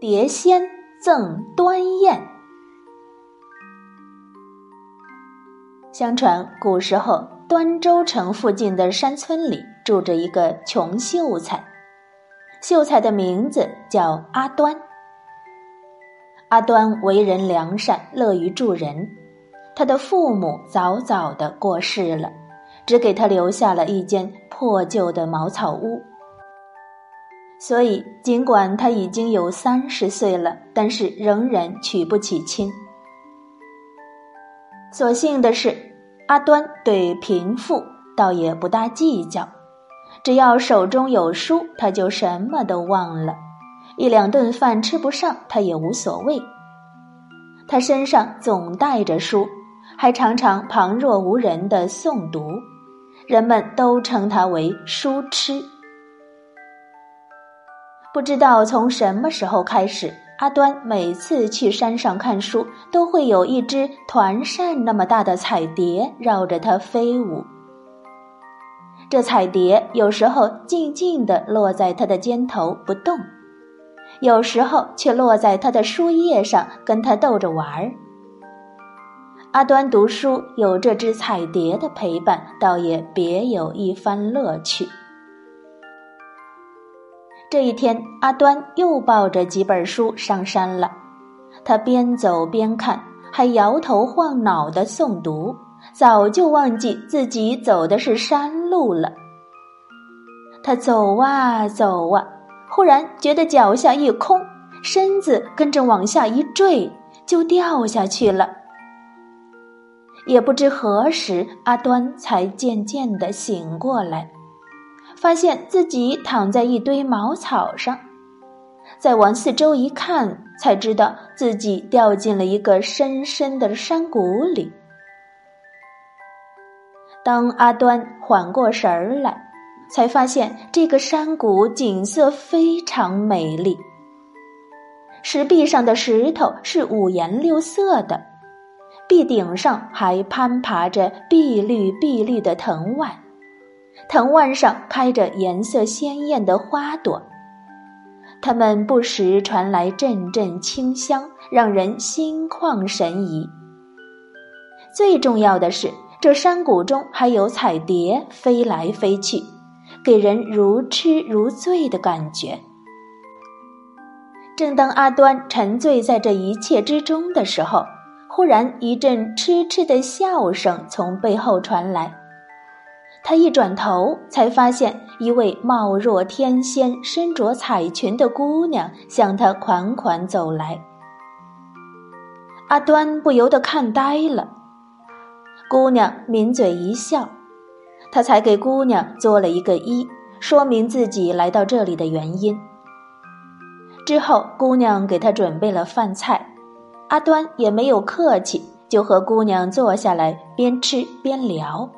蝶仙赠端砚。相传古时候，端州城附近的山村里住着一个穷秀才，秀才的名字叫阿端。阿端为人良善，乐于助人。他的父母早早的过世了，只给他留下了一间破旧的茅草屋。所以，尽管他已经有三十岁了，但是仍然娶不起亲。所幸的是，阿端对贫富倒也不大计较，只要手中有书，他就什么都忘了；一两顿饭吃不上，他也无所谓。他身上总带着书，还常常旁若无人的诵读，人们都称他为书痴。不知道从什么时候开始，阿端每次去山上看书，都会有一只团扇那么大的彩蝶绕着他飞舞。这彩蝶有时候静静地落在他的肩头不动，有时候却落在他的书页上跟他逗着玩儿。阿端读书有这只彩蝶的陪伴，倒也别有一番乐趣。这一天，阿端又抱着几本书上山了。他边走边看，还摇头晃脑的诵读，早就忘记自己走的是山路了。他走啊走啊，忽然觉得脚下一空，身子跟着往下一坠，就掉下去了。也不知何时，阿端才渐渐的醒过来。发现自己躺在一堆茅草上，再往四周一看，才知道自己掉进了一个深深的山谷里。当阿端缓过神儿来，才发现这个山谷景色非常美丽。石壁上的石头是五颜六色的，壁顶上还攀爬着碧绿碧绿的藤蔓。藤蔓上开着颜色鲜艳的花朵，它们不时传来阵阵清香，让人心旷神怡。最重要的是，这山谷中还有彩蝶飞来飞去，给人如痴如醉的感觉。正当阿端沉醉在这一切之中的时候，忽然一阵痴痴的笑声从背后传来。他一转头，才发现一位貌若天仙、身着彩裙的姑娘向他款款走来。阿端不由得看呆了。姑娘抿嘴一笑，他才给姑娘作了一个揖，说明自己来到这里的原因。之后，姑娘给他准备了饭菜，阿端也没有客气，就和姑娘坐下来，边吃边聊。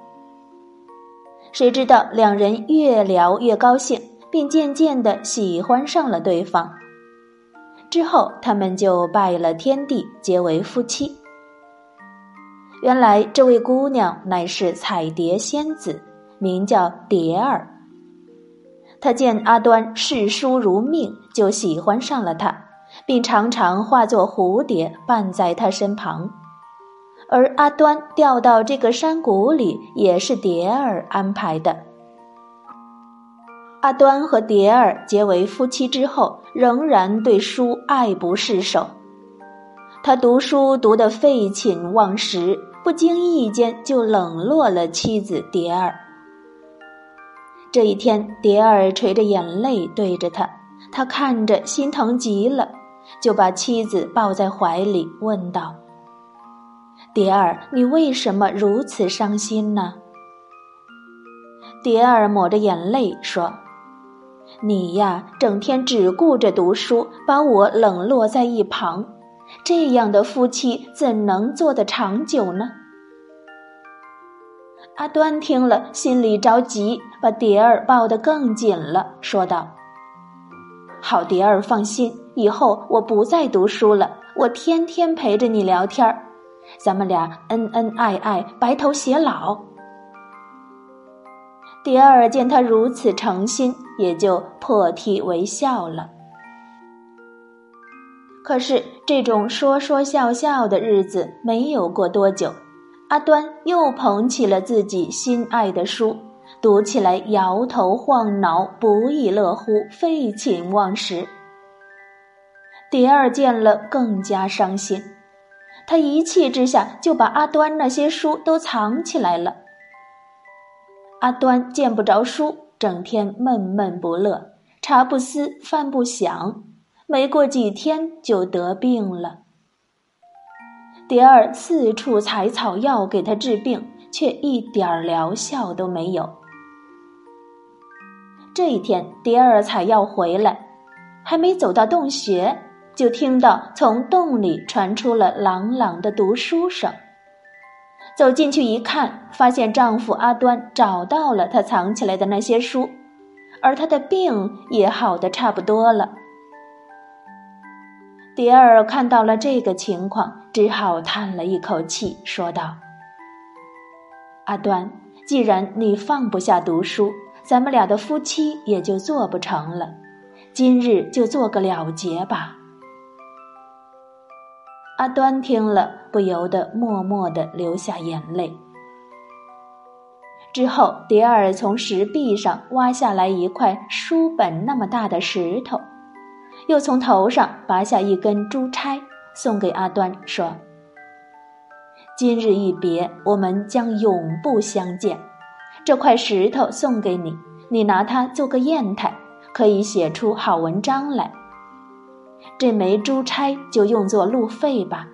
谁知道两人越聊越高兴，并渐渐的喜欢上了对方。之后，他们就拜了天地，结为夫妻。原来，这位姑娘乃是彩蝶仙子，名叫蝶儿。她见阿端视书如命，就喜欢上了他，并常常化作蝴蝶伴在他身旁。而阿端掉到这个山谷里，也是蝶儿安排的。阿端和蝶儿结为夫妻之后，仍然对书爱不释手。他读书读得废寝忘食，不经意间就冷落了妻子蝶儿。这一天，蝶儿垂着眼泪对着他，他看着心疼极了，就把妻子抱在怀里，问道。蝶儿，你为什么如此伤心呢？蝶儿抹着眼泪说：“你呀，整天只顾着读书，把我冷落在一旁，这样的夫妻怎能做得长久呢？”阿端听了，心里着急，把蝶儿抱得更紧了，说道：“好，蝶儿放心，以后我不再读书了，我天天陪着你聊天儿。”咱们俩恩恩爱爱，白头偕老。蝶儿见他如此诚心，也就破涕为笑了。可是这种说说笑笑的日子没有过多久，阿端又捧起了自己心爱的书，读起来摇头晃脑，不亦乐乎，废寝忘食。蝶儿见了更加伤心，他一气之下就把阿端那些书都藏起来了。阿端见不着书，整天闷闷不乐，茶不思饭不想。没过几天就得病了。蝶儿四处采草药给他治病，却一点儿疗效都没有。这一天，蝶儿采药回来，还没走到洞穴，就听到从洞里传出了朗朗的读书声。走进去一看，发现丈夫阿端找到了他藏起来的那些书，而他的病也好的差不多了。蝶儿看到了这个情况，只好叹了一口气，说道：“阿端，既然你放不下读书，咱们俩的夫妻也就做不成了。今日就做个了结吧。”阿端听了，不由得默默的流下眼泪。之后，蝶儿从石壁上挖下来一块书本那么大的石头。又从头上拔下一根珠钗，送给阿端，说：“今日一别，我们将永不相见。这块石头送给你，你拿它做个砚台，可以写出好文章来。这枚珠钗就用作路费吧，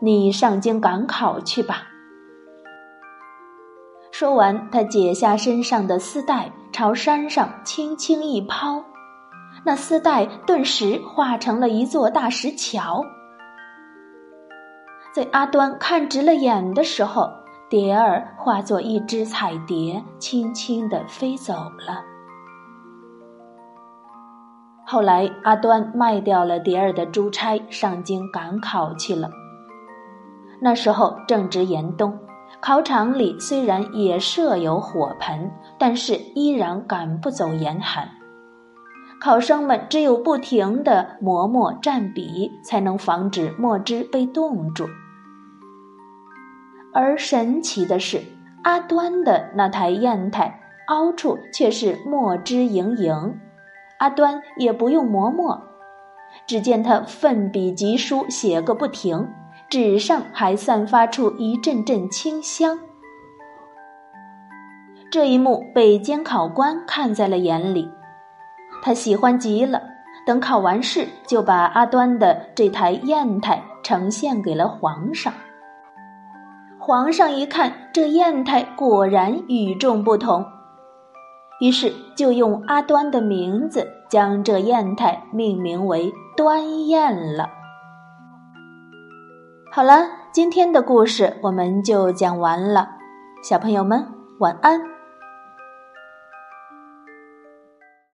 你上京赶考去吧。”说完，他解下身上的丝带，朝山上轻轻一抛。那丝带顿时化成了一座大石桥，在阿端看直了眼的时候，蝶儿化作一只彩蝶，轻轻地飞走了。后来，阿端卖掉了蝶儿的珠钗，上京赶考去了。那时候正值严冬，考场里虽然也设有火盆，但是依然赶不走严寒。考生们只有不停地磨墨蘸笔，才能防止墨汁被冻住。而神奇的是，阿端的那台砚台凹处却是墨汁盈盈，阿端也不用磨墨，只见他奋笔疾书，写个不停，纸上还散发出一阵阵清香。这一幕被监考官看在了眼里。他喜欢极了，等考完试，就把阿端的这台砚台呈现给了皇上。皇上一看，这砚台果然与众不同，于是就用阿端的名字将这砚台命名为“端砚”了。好了，今天的故事我们就讲完了，小朋友们晚安。